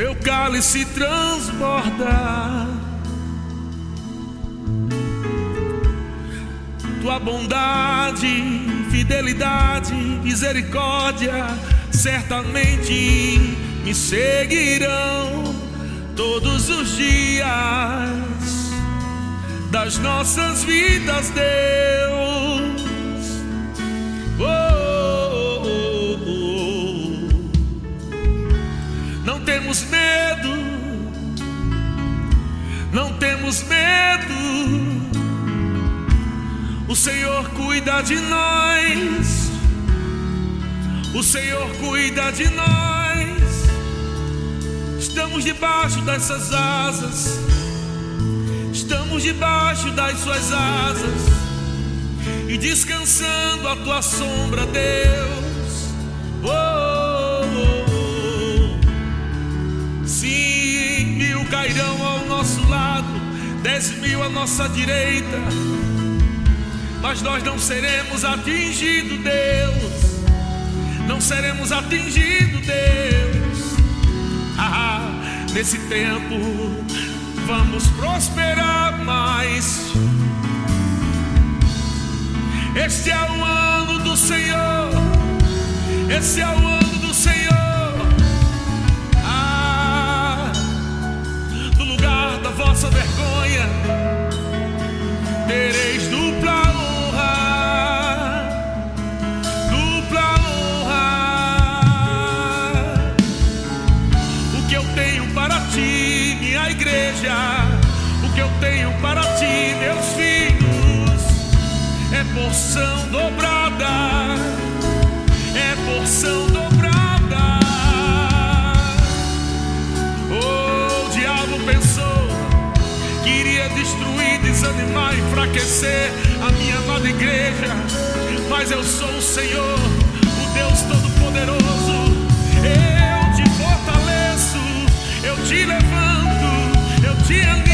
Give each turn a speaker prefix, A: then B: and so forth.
A: meu cálice transborda. Tua bondade, fidelidade, misericórdia certamente me seguirão todos os dias das nossas vidas, Deus. Temos medo, não temos medo. O Senhor cuida de nós. O Senhor cuida de nós. Estamos debaixo dessas asas. Estamos debaixo das suas asas e descansando a tua sombra, Deus. Nossa direita, mas nós não seremos atingidos, Deus. Não seremos atingidos, Deus. Ah, nesse tempo vamos prosperar mais. Este é o ano do Senhor. Esse é o ano porção dobrada, é porção dobrada. Oh, o diabo pensou que iria destruir, desanimar, enfraquecer a minha amada igreja, mas eu sou o Senhor, o Deus Todo-Poderoso. Eu te fortaleço, eu te levanto, eu te ando.